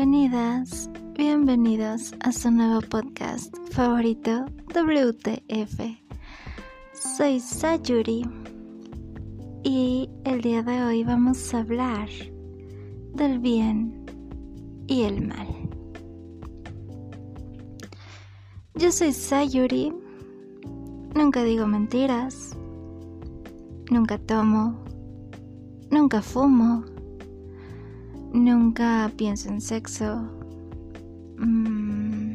Bienvenidas, bienvenidos a su nuevo podcast favorito WTF. Soy Sayuri y el día de hoy vamos a hablar del bien y el mal. Yo soy Sayuri, nunca digo mentiras, nunca tomo, nunca fumo Nunca pienso en sexo. Mm,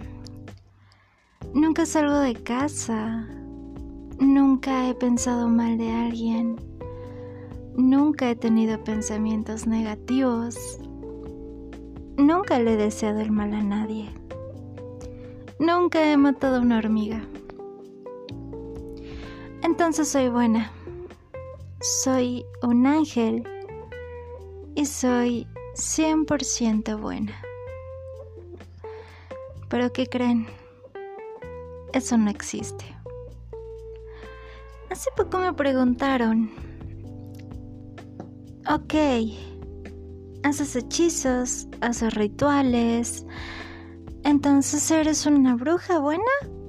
nunca salgo de casa. Nunca he pensado mal de alguien. Nunca he tenido pensamientos negativos. Nunca le he deseado el mal a nadie. Nunca he matado a una hormiga. Entonces soy buena. Soy un ángel. Y soy 100% buena. Pero ¿qué creen? Eso no existe. Hace poco me preguntaron, ok, haces hechizos, haces rituales, entonces eres una bruja buena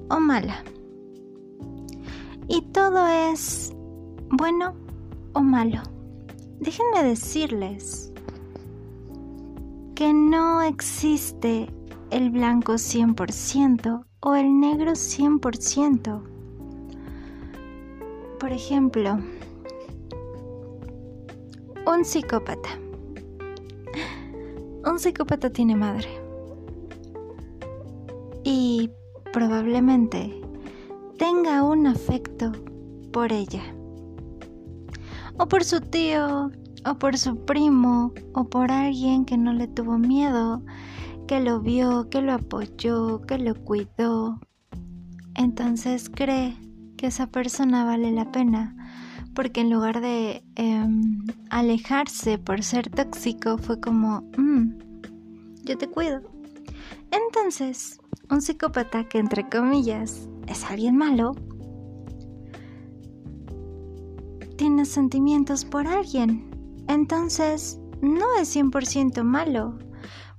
o mala. Y todo es bueno o malo. Déjenme decirles que no existe el blanco 100% o el negro 100%. Por ejemplo, un psicópata. Un psicópata tiene madre. Y probablemente tenga un afecto por ella. O por su tío, o por su primo o por alguien que no le tuvo miedo, que lo vio, que lo apoyó, que lo cuidó. Entonces cree que esa persona vale la pena porque en lugar de em, alejarse por ser tóxico fue como, mm, yo te cuido. Entonces, un psicópata que entre comillas es alguien malo, tiene sentimientos por alguien entonces no es 100% malo,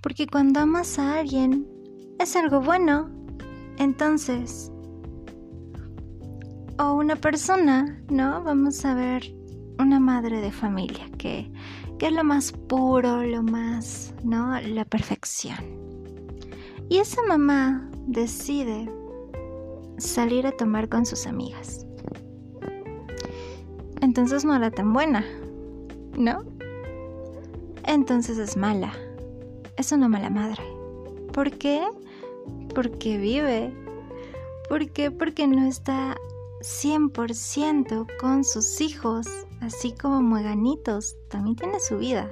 porque cuando amas a alguien es algo bueno. Entonces, o una persona, ¿no? Vamos a ver una madre de familia que, que es lo más puro, lo más, ¿no? La perfección. Y esa mamá decide salir a tomar con sus amigas. Entonces no era tan buena, ¿no? Entonces es mala. Es una mala madre. ¿Por qué? Porque vive. ¿Por qué? Porque no está 100% con sus hijos, así como mueganitos. También tiene su vida.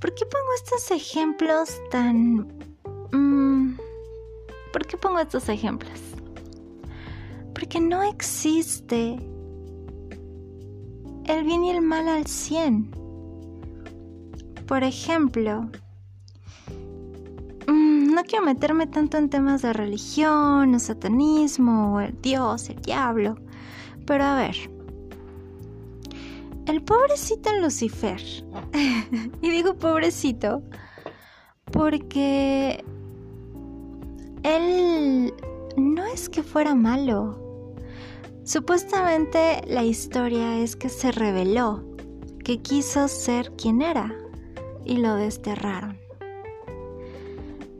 ¿Por qué pongo estos ejemplos tan... Mm, ¿Por qué pongo estos ejemplos? Porque no existe el bien y el mal al 100. Por ejemplo, mm, no quiero meterme tanto en temas de religión, o satanismo, o el Dios, el diablo, pero a ver, el pobrecito Lucifer, y digo pobrecito porque él no es que fuera malo, Supuestamente la historia es que se reveló, que quiso ser quien era y lo desterraron.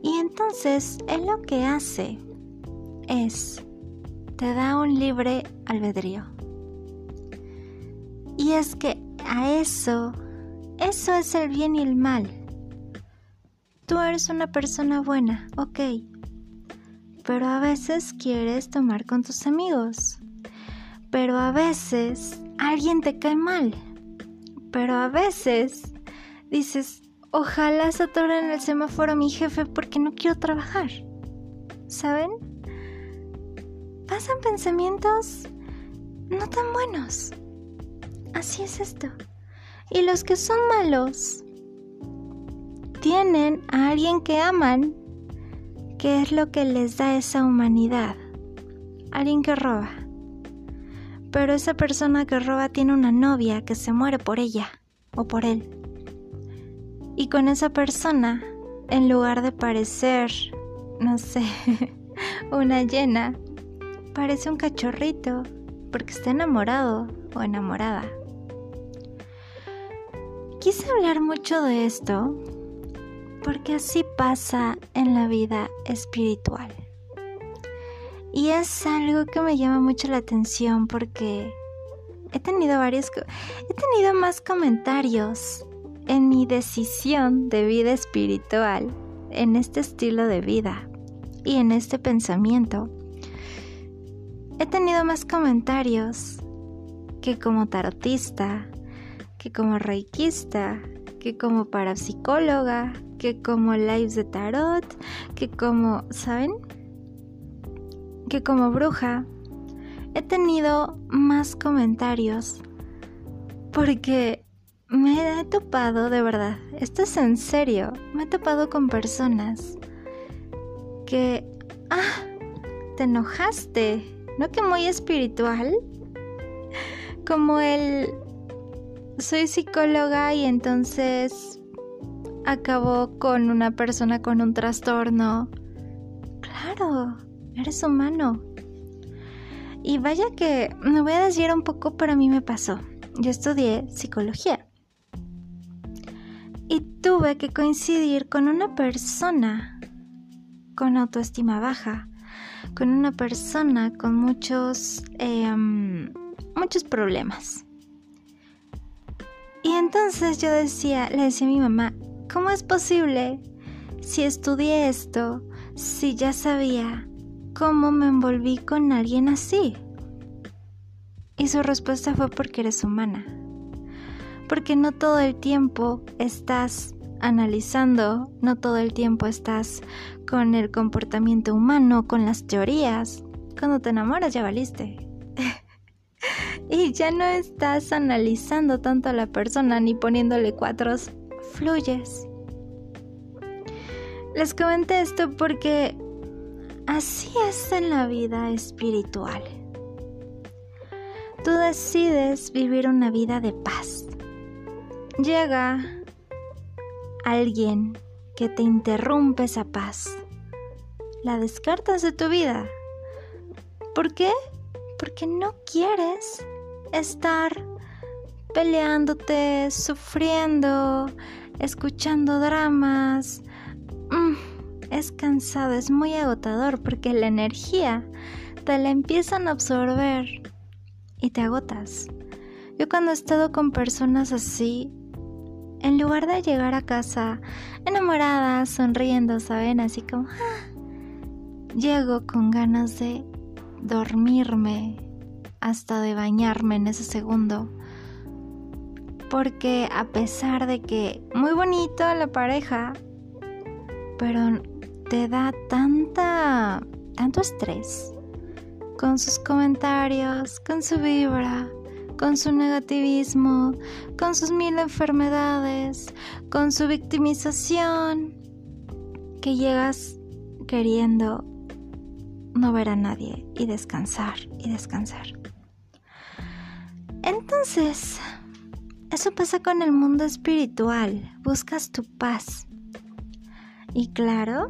Y entonces él lo que hace es, te da un libre albedrío. Y es que a eso, eso es el bien y el mal. Tú eres una persona buena, ok, pero a veces quieres tomar con tus amigos pero a veces alguien te cae mal. Pero a veces dices, ojalá se atore en el semáforo mi jefe porque no quiero trabajar. ¿Saben? Pasan pensamientos no tan buenos. Así es esto. Y los que son malos tienen a alguien que aman, que es lo que les da esa humanidad. Alguien que roba pero esa persona que roba tiene una novia que se muere por ella o por él. Y con esa persona en lugar de parecer, no sé, una llena, parece un cachorrito porque está enamorado o enamorada. Quise hablar mucho de esto porque así pasa en la vida espiritual. Y es algo que me llama mucho la atención porque he tenido varios he tenido más comentarios en mi decisión de vida espiritual, en este estilo de vida y en este pensamiento. He tenido más comentarios que como tarotista, que como reikista, que como parapsicóloga, que como lives de tarot, que como, ¿saben? Que como bruja. He tenido más comentarios porque me he topado, de verdad, esto es en serio, me he topado con personas que, ah, te enojaste, ¿no que muy espiritual? Como el, soy psicóloga y entonces acabo con una persona con un trastorno. Claro, eres humano. Y vaya que me voy a decir un poco, pero a mí me pasó. Yo estudié psicología. Y tuve que coincidir con una persona con autoestima baja, con una persona con muchos, em, muchos problemas. Y entonces yo decía, le decía a mi mamá, ¿cómo es posible si estudié esto, si ya sabía cómo me envolví con alguien así? Y su respuesta fue porque eres humana. Porque no todo el tiempo estás analizando, no todo el tiempo estás con el comportamiento humano, con las teorías. Cuando te enamoras ya valiste. y ya no estás analizando tanto a la persona ni poniéndole cuatros, fluyes. Les comenté esto porque así es en la vida espiritual. Tú decides vivir una vida de paz. Llega alguien que te interrumpe esa paz. La descartas de tu vida. ¿Por qué? Porque no quieres estar peleándote, sufriendo, escuchando dramas. Es cansado, es muy agotador porque la energía te la empiezan a absorber y te agotas. Yo cuando he estado con personas así, en lugar de llegar a casa enamorada, sonriendo, ¿saben? Así como, ah", llego con ganas de dormirme, hasta de bañarme en ese segundo. Porque a pesar de que muy bonito la pareja, pero te da tanta tanto estrés con sus comentarios, con su vibra, con su negativismo, con sus mil enfermedades, con su victimización, que llegas queriendo no ver a nadie y descansar y descansar. Entonces, eso pasa con el mundo espiritual, buscas tu paz. Y claro,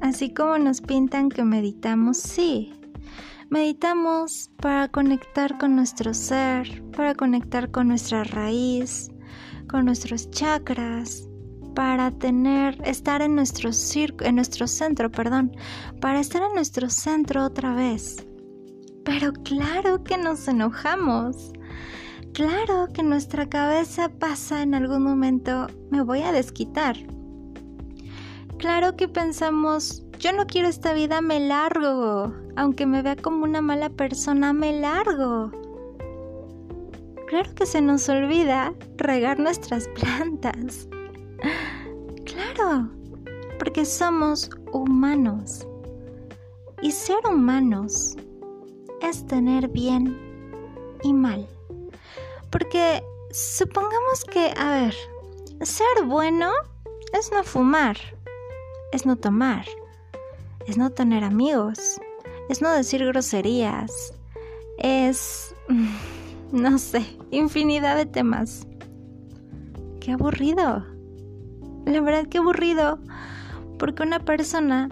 así como nos pintan que meditamos, sí, meditamos para conectar con nuestro ser, para conectar con nuestra raíz, con nuestros chakras, para tener, estar en nuestro, en nuestro centro, perdón, para estar en nuestro centro otra vez. Pero claro que nos enojamos. Claro que nuestra cabeza pasa en algún momento, me voy a desquitar. Claro que pensamos, yo no quiero esta vida, me largo. Aunque me vea como una mala persona, me largo. Claro que se nos olvida regar nuestras plantas. Claro, porque somos humanos. Y ser humanos es tener bien y mal. Porque supongamos que, a ver, ser bueno es no fumar, es no tomar, es no tener amigos, es no decir groserías, es, no sé, infinidad de temas. Qué aburrido. La verdad, qué aburrido. Porque una persona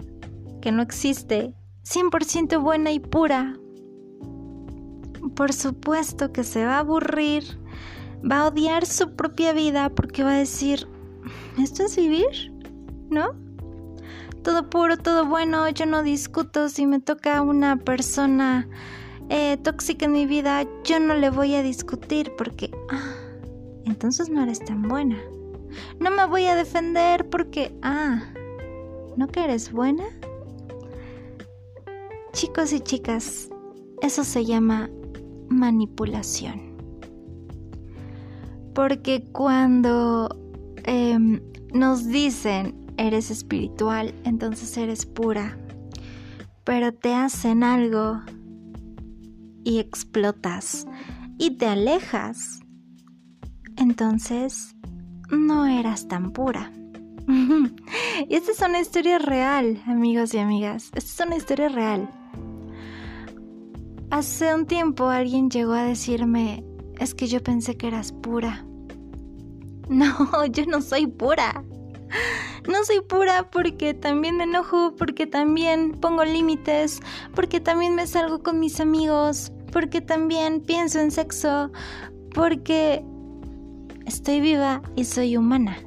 que no existe, 100% buena y pura, por supuesto que se va a aburrir, va a odiar su propia vida porque va a decir, ¿esto es vivir? ¿No? Todo puro, todo bueno, yo no discuto, si me toca una persona eh, tóxica en mi vida, yo no le voy a discutir porque, ah, entonces no eres tan buena. No me voy a defender porque, ah, ¿no que eres buena? Chicos y chicas, eso se llama manipulación. Porque cuando em, nos dicen eres espiritual, entonces eres pura, pero te hacen algo y explotas y te alejas, entonces no eras tan pura. y esta es una historia real, amigos y amigas. Esta es una historia real. Hace un tiempo alguien llegó a decirme, es que yo pensé que eras pura. No, yo no soy pura. No soy pura porque también me enojo, porque también pongo límites, porque también me salgo con mis amigos, porque también pienso en sexo, porque estoy viva y soy humana.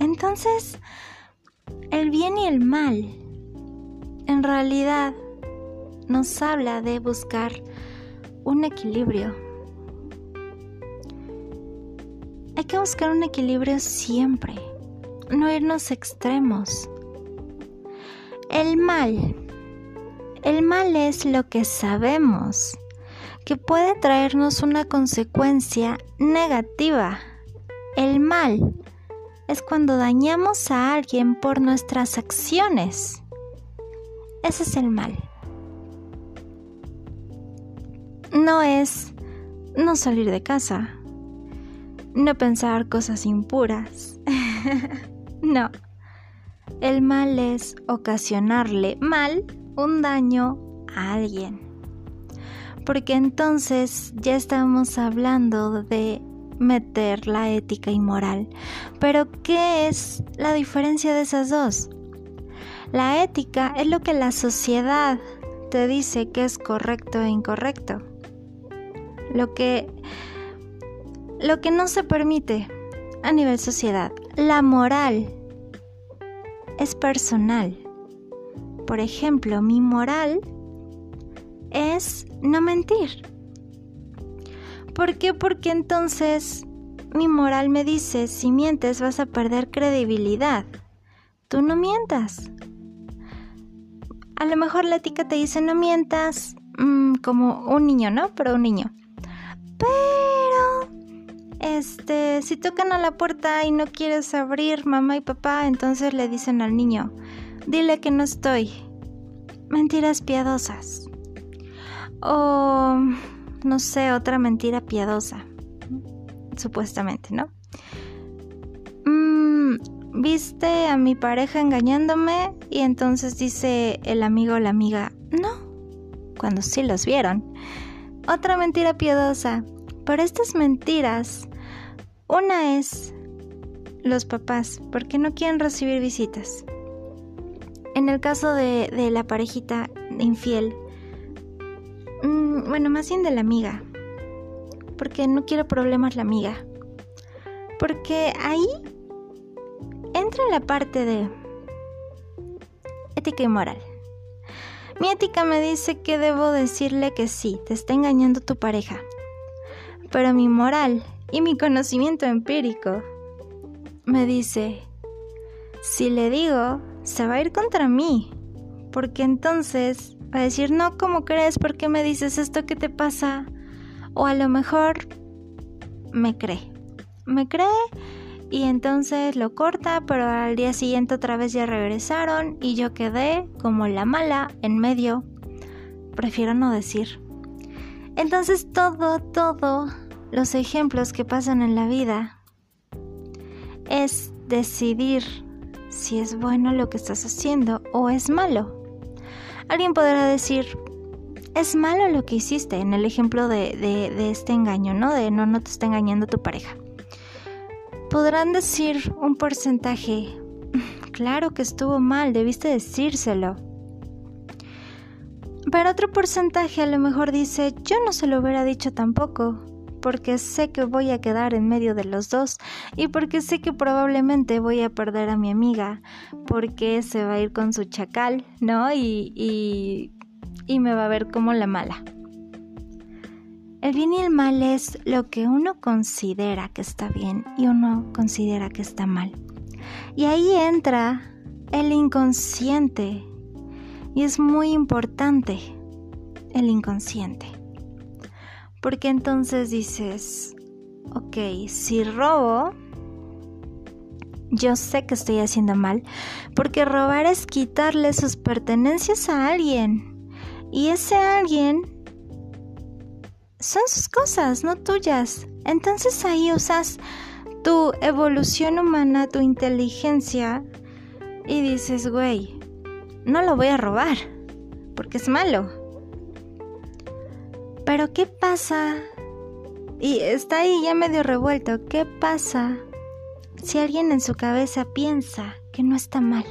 Entonces, el bien y el mal, en realidad, nos habla de buscar un equilibrio. Hay que buscar un equilibrio siempre, no irnos extremos. El mal el mal es lo que sabemos que puede traernos una consecuencia negativa. El mal es cuando dañamos a alguien por nuestras acciones. Ese es el mal. No es no salir de casa, no pensar cosas impuras. no. El mal es ocasionarle mal un daño a alguien. Porque entonces ya estamos hablando de meter la ética y moral. Pero ¿qué es la diferencia de esas dos? La ética es lo que la sociedad te dice que es correcto e incorrecto. Lo que lo que no se permite a nivel sociedad. La moral es personal. Por ejemplo, mi moral es no mentir. ¿Por qué? Porque entonces mi moral me dice, si mientes vas a perder credibilidad. Tú no mientas. A lo mejor la ética te dice no mientas mm, como un niño, ¿no? Pero un niño. Este, si tocan a la puerta y no quieres abrir mamá y papá, entonces le dicen al niño, Dile que no estoy. Mentiras piadosas. O, no sé, otra mentira piadosa. Supuestamente, ¿no? Mm, Viste a mi pareja engañándome y entonces dice el amigo o la amiga, no, cuando sí los vieron. Otra mentira piadosa. Pero estas mentiras, una es los papás, porque no quieren recibir visitas. En el caso de, la parejita infiel, mm, bueno, más bien de la amiga, porque no quiero problemas la amiga, porque ahí entra la parte de ética y moral. Mi ética me dice que debo decirle que sí, te está engañando tu pareja. Pero mi moral y mi conocimiento empírico me dice, si le digo, se va a ir contra mí. Porque entonces va a decir, no, ¿cómo crees? ¿Por qué me dices esto? ¿Qué te pasa? O a lo mejor me cree. Me cree y entonces lo corta, pero al día siguiente otra vez ya regresaron y yo quedé como la mala en medio. Prefiero no decir. Entonces todo, todo los ejemplos que pasan en la vida es decidir si es bueno lo que estás haciendo o es malo. Alguien podrá decir, es malo lo que hiciste en el ejemplo de, este engaño, ¿no? De no, no te está engañando tu pareja. Podrán decir un porcentaje claro que estuvo mal, debiste decírselo. Pero otro porcentaje a lo mejor dice, yo no se lo hubiera dicho tampoco, porque sé que voy a quedar en medio de los dos y porque sé que probablemente voy a perder a mi amiga, porque se va a ir con su chacal, ¿no? Y, y, me va a ver como la mala. El bien y el mal es lo que uno considera que está bien y uno considera que está mal. Y ahí entra el inconsciente. Y es muy importante el inconsciente. Porque entonces dices, ok, si robo, yo sé que estoy haciendo mal, porque robar es quitarle sus pertenencias a alguien. Y ese alguien son sus cosas, no tuyas. Entonces ahí usas tu evolución humana, tu inteligencia, y dices, güey, no lo voy a robar, porque es malo. Pero ¿qué pasa? Y está ahí ya medio revuelto. ¿Qué pasa si alguien en su cabeza piensa que no está mal?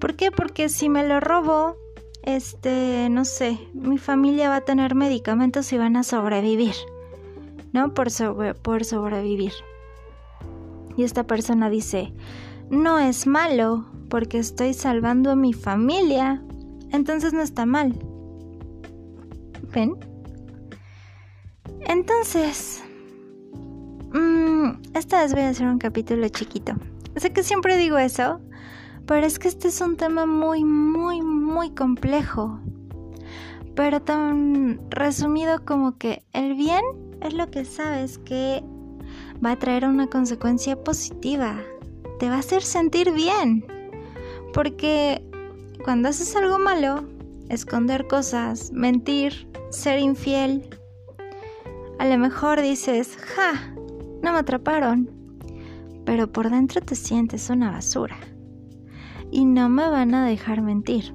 ¿Por qué? Porque si me lo robo, este, no sé, mi familia va a tener medicamentos y van a sobrevivir. ¿No? Por, por sobrevivir. Y esta persona dice, no es malo porque estoy salvando a mi familia, entonces no está mal. ¿Ven? Entonces, mmm, esta vez voy a hacer un capítulo chiquito. Sé que siempre digo eso, pero es que este es un tema muy, muy, muy complejo. Pero tan resumido como que el bien es lo que sabes que va a traer una consecuencia positiva. Te va a hacer sentir bien. Porque cuando haces algo malo, esconder cosas, mentir, ser infiel, a lo mejor dices, ja, no me atraparon. Pero por dentro te sientes una basura. Y no me van a dejar mentir.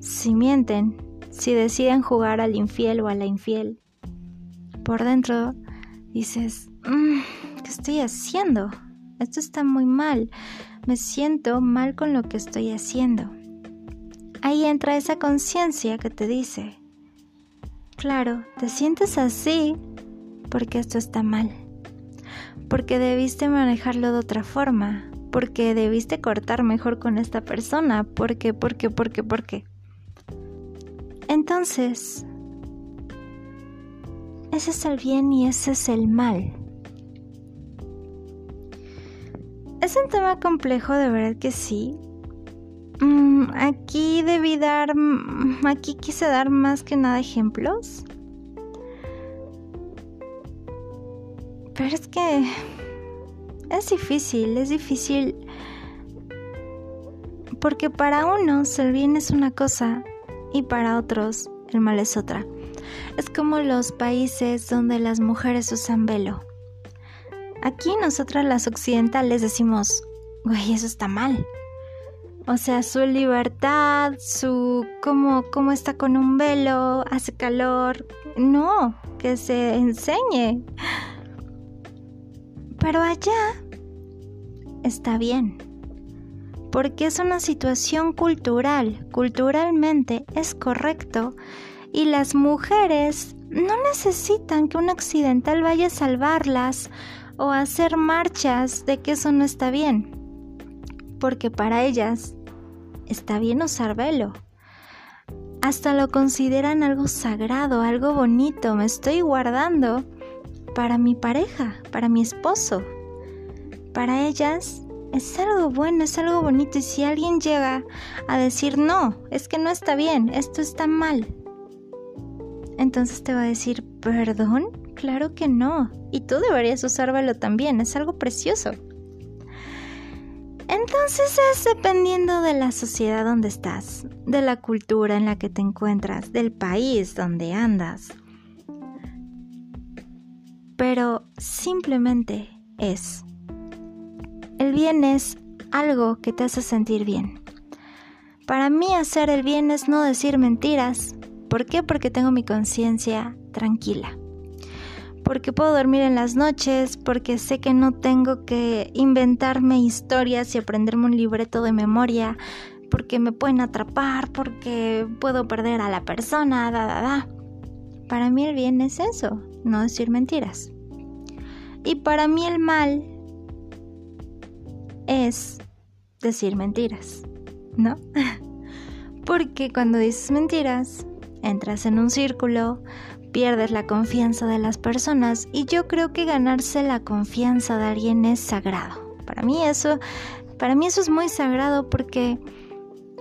Si mienten, si deciden jugar al infiel o a la infiel, por dentro dices, Mm, ¿qué estoy haciendo? Esto está muy mal. Me siento mal con lo que estoy haciendo. Ahí entra esa conciencia que te dice, claro, te sientes así porque esto está mal. Porque debiste manejarlo de otra forma. Porque debiste cortar mejor con esta persona. Porque, porque, porque, porque. Entonces, ese es el bien y ese es el mal. Es un tema complejo, de verdad que sí. Mm, aquí debí dar, mm, aquí quise dar más que nada ejemplos. Pero es que es difícil, es difícil. Porque para unos el bien es una cosa y para otros el mal es otra. Es como los países donde las mujeres usan velo. Aquí nosotras las occidentales decimos, güey, eso está mal. O sea, su libertad, su cómo, cómo está con un velo, hace calor. No, que se enseñe. Pero allá está bien. Porque es una situación cultural. Culturalmente es correcto. Y las mujeres no necesitan que un occidental vaya a salvarlas o hacer marchas de que eso no está bien, porque para ellas está bien usar velo. Hasta lo consideran algo sagrado, algo bonito, me estoy guardando para mi pareja, para mi esposo. Para ellas es algo bueno, es algo bonito y si alguien llega a decir no, es que no está bien, esto está mal, entonces te va a decir, perdón, claro que no. Y tú deberías usárvelo también, es algo precioso. Entonces es dependiendo de la sociedad donde estás, de la cultura en la que te encuentras, del país donde andas. Pero simplemente es. El bien es algo que te hace sentir bien. Para mí hacer el bien es no decir mentiras. ¿Por qué? Porque tengo mi conciencia tranquila porque puedo dormir en las noches, porque sé que no tengo que inventarme historias y aprenderme un libreto de memoria, porque me pueden atrapar, porque puedo perder a la persona, da, da, da. Para mí el bien es eso, no decir mentiras. Y para mí el mal es decir mentiras, ¿no? Porque cuando dices mentiras, entras en un círculo, pierdes la confianza de las personas y yo creo que ganarse la confianza de alguien es sagrado. Para mí eso, para mí eso es muy sagrado porque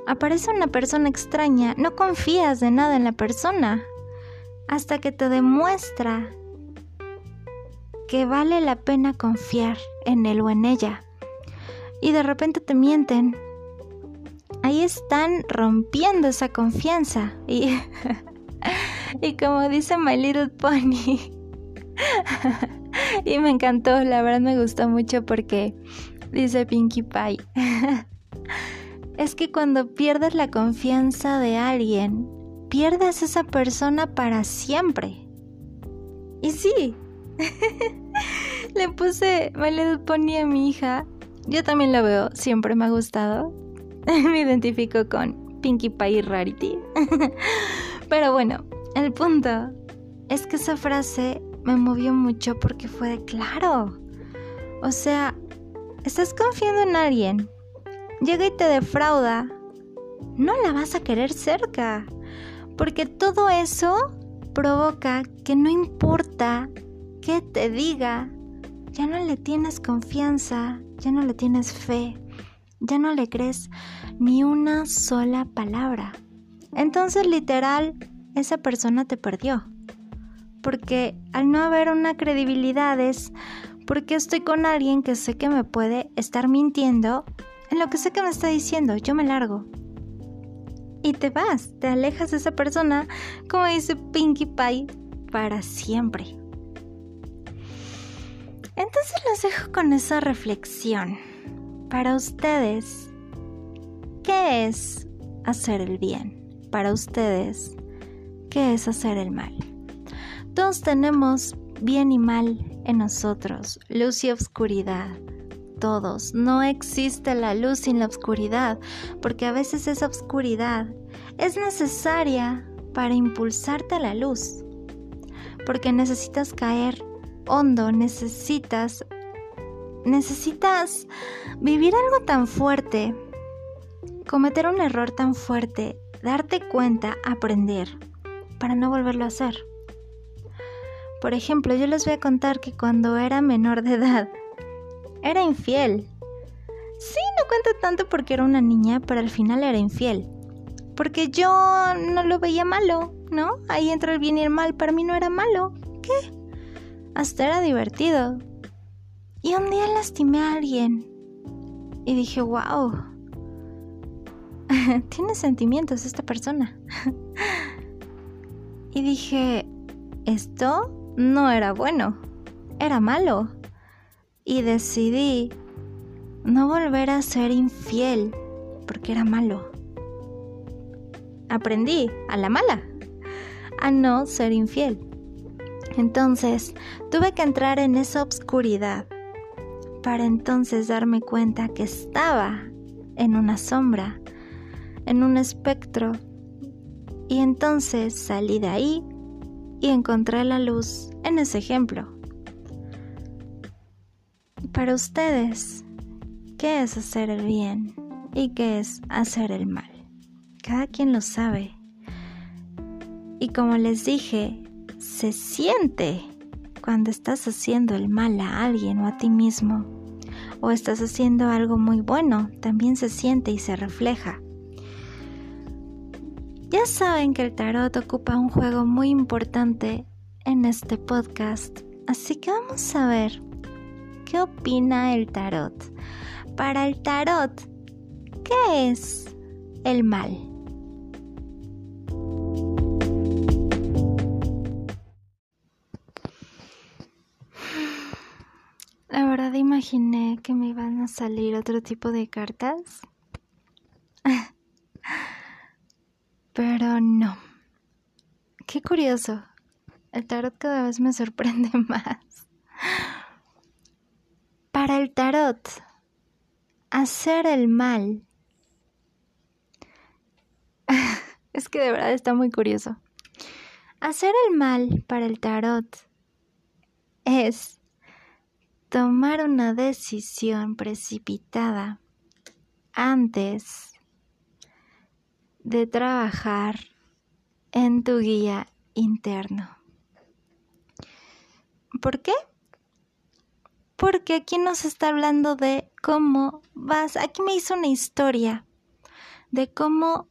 aparece una persona extraña, no confías de nada en la persona hasta que te demuestra que vale la pena confiar en él o en ella. Y de repente te mienten. Ahí están rompiendo esa confianza. Y, y como dice My Little Pony. y me encantó, la verdad me gustó mucho porque dice Pinkie Pie. es que cuando pierdes la confianza de alguien, pierdes esa persona para siempre. Y sí, Le puse My Little Pony a mi hija. Yo también la veo, siempre me ha gustado. me identifico con Pinkie Pie Rarity. Pero bueno, el punto es que esa frase me movió mucho porque fue de claro. O sea, estás confiando en alguien, llega y te defrauda, no la vas a querer cerca. Porque todo eso provoca que no importa que te diga, ya no le tienes confianza, ya no le tienes fe, ya no le crees ni una sola palabra. Entonces literal, esa persona te perdió. Porque al no haber una credibilidad es porque estoy con alguien que sé que me puede estar mintiendo en lo que sé que me está diciendo, yo me largo. Y te vas, te alejas de esa persona, como dice Pinkie Pie, para siempre. Entonces los dejo con esa reflexión. Para ustedes, ¿qué es hacer el bien? Para ustedes, ¿qué es hacer el mal? Todos tenemos bien y mal en nosotros, luz y oscuridad. Todos. No existe la luz sin la oscuridad, porque a veces esa oscuridad es necesaria para impulsarte a la luz, porque necesitas caer hondo, necesitas necesitas vivir algo tan fuerte, cometer un error tan fuerte, darte cuenta, aprender, para no volverlo a hacer. Por ejemplo, yo les voy a contar que cuando era menor de edad, era infiel. Sí, no cuento tanto porque era una niña, pero al final era infiel. Porque yo no lo veía malo, ¿no? Ahí entra el bien y el mal, para mí no era malo. ¿Qué? Hasta era divertido. Y un día lastimé a alguien. Y dije, wow. Tiene sentimientos esta persona. y dije, esto no era bueno. Era malo. Y decidí no volver a ser infiel porque era malo. Aprendí a la mala a no ser infiel. Entonces tuve que entrar en esa obscuridad para entonces darme cuenta que estaba en una sombra, en un espectro. Y entonces salí de ahí y encontré la luz en ese ejemplo. Para ustedes, ¿qué es hacer el bien y qué es hacer el mal? Cada quien lo sabe. Y como les dije, se siente cuando estás haciendo el mal a alguien o a ti mismo, o estás haciendo algo muy bueno, también se siente y se refleja. Ya saben que el tarot ocupa un juego muy importante en este podcast, así que vamos a ver qué opina el tarot. Para el tarot, ¿qué es el mal? Imaginé que me iban a salir otro tipo de cartas. Pero no. Qué curioso. el tarot cada vez me sorprende más. Para el tarot, hacer el mal. es que de verdad está muy curioso. Hacer el mal para el tarot es tomar una decisión precipitada antes de trabajar en tu guía interno. ¿Por qué? Porque aquí nos está hablando de cómo vas, aquí me hizo una historia de cómo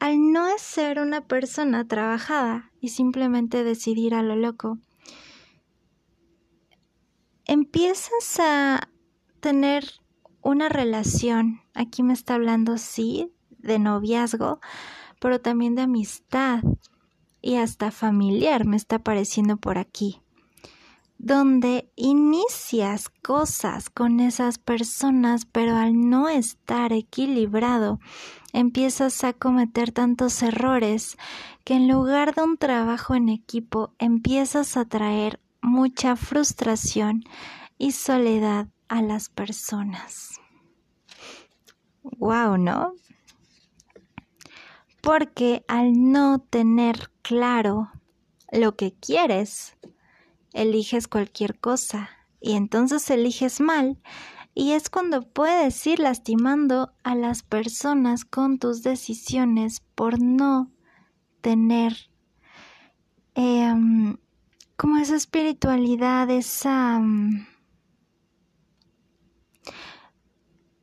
al no ser una persona trabajada y simplemente decidir a lo loco, empiezas a tener una relación, aquí me está hablando sí, de noviazgo, pero también de amistad y hasta familiar me está apareciendo por aquí, donde inicias cosas con esas personas, pero al no estar equilibrado, empiezas a cometer tantos errores que en lugar de un trabajo en equipo empiezas a traer mucha frustración y soledad a las personas. Wow, ¿no? Porque al no tener claro lo que quieres, eliges cualquier cosa y entonces eliges mal y es cuando puedes ir lastimando a las personas con tus decisiones por no tener em, como esa espiritualidad, esa... Mm,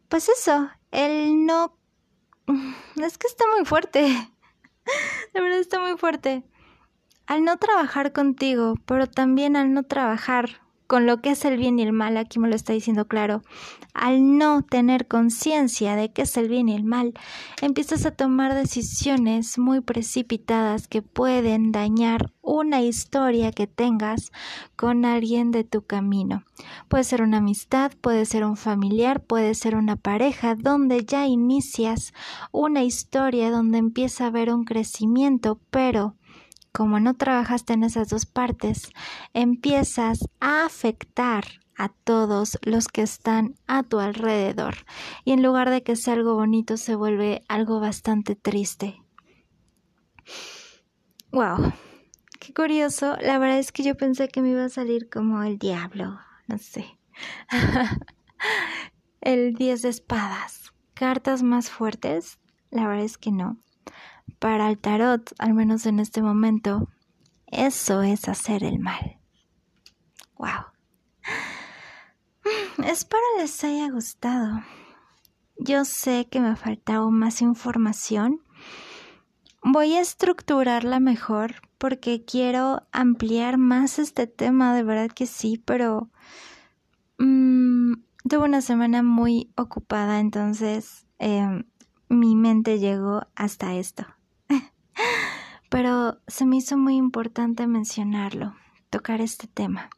pues eso, el no... Es que está muy fuerte. De verdad está muy fuerte. Al no trabajar contigo, pero también al no trabajar con lo que es el bien y el mal, aquí me lo está diciendo claro, al no tener conciencia de qué es el bien y el mal, empiezas a tomar decisiones muy precipitadas que pueden dañar una historia que tengas con alguien de tu camino. Puede ser una amistad, puede ser un familiar, puede ser una pareja, donde ya inicias una historia donde empieza a haber un crecimiento, pero como no trabajaste en esas dos partes, empiezas a afectar a todos los que están a tu alrededor y en lugar de que sea algo bonito se vuelve algo bastante triste. Wow, qué curioso. La verdad es que yo pensé que me iba a salir como el diablo, no sé. el 10 de espadas. Cartas más fuertes. La verdad es que no para el tarot, al menos en este momento, eso es hacer el mal. Wow. Espero les haya gustado. Yo sé que me faltaba más información. Voy a estructurarla mejor porque quiero ampliar más este tema, de verdad que sí, pero mm, tuve una semana muy ocupada, entonces em, mi mente llegó hasta esto pero se me hizo muy importante mencionarlo, tocar este tema.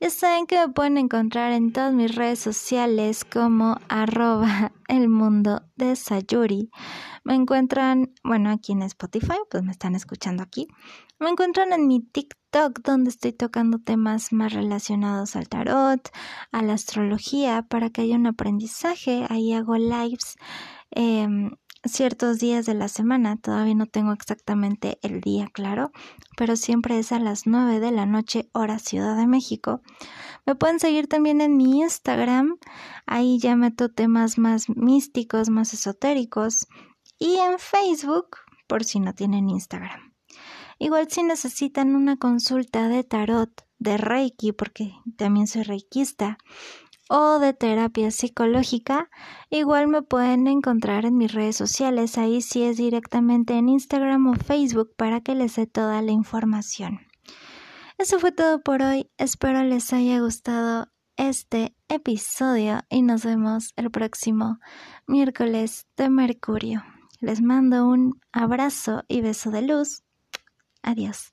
Ya saben que me pueden encontrar en todas mis redes sociales como arroba el mundo de Sayuri. Me encuentran, bueno, aquí en Spotify, pues me están escuchando aquí. Me encuentran en mi TikTok donde estoy tocando temas más relacionados al tarot, a la astrología, para que haya un aprendizaje. Ahí hago lives. Em, ciertos días de la semana, todavía no tengo exactamente el día claro, pero siempre es a las 9 de la noche hora Ciudad de México. Me pueden seguir también en mi Instagram, ahí ya meto temas más místicos, más esotéricos, y en Facebook, por si no tienen Instagram. Igual si necesitan una consulta de tarot, de Reiki, porque también soy reikista, o de terapia psicológica, igual me pueden encontrar en mis redes sociales, ahí sí es directamente en Instagram o Facebook para que les dé toda la información. Eso fue todo por hoy, espero les haya gustado este episodio y nos vemos el próximo miércoles de Mercurio. Les mando un abrazo y beso de luz. Adiós.